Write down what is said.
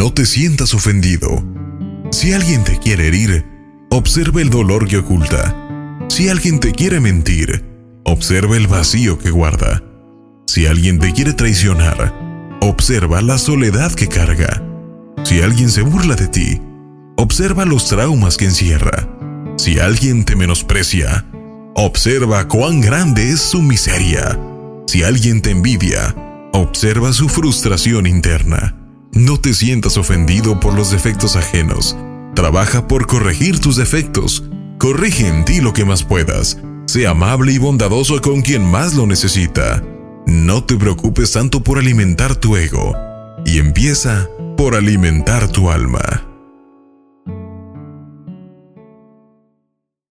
No te sientas ofendido. Si alguien te quiere herir, observa el dolor que oculta. Si alguien te quiere mentir, observa el vacío que guarda. Si alguien te quiere traicionar, observa la soledad que carga. Si alguien se burla de ti, observa los traumas que encierra. Si alguien te menosprecia, observa cuán grande es su miseria. Si alguien te envidia, observa su frustración interna. No te sientas ofendido por los defectos ajenos. Trabaja por corregir tus defectos. Corrige en ti lo que más puedas. Sea amable y bondadoso con quien más lo necesita. No te preocupes tanto por alimentar tu ego y empieza por alimentar tu alma.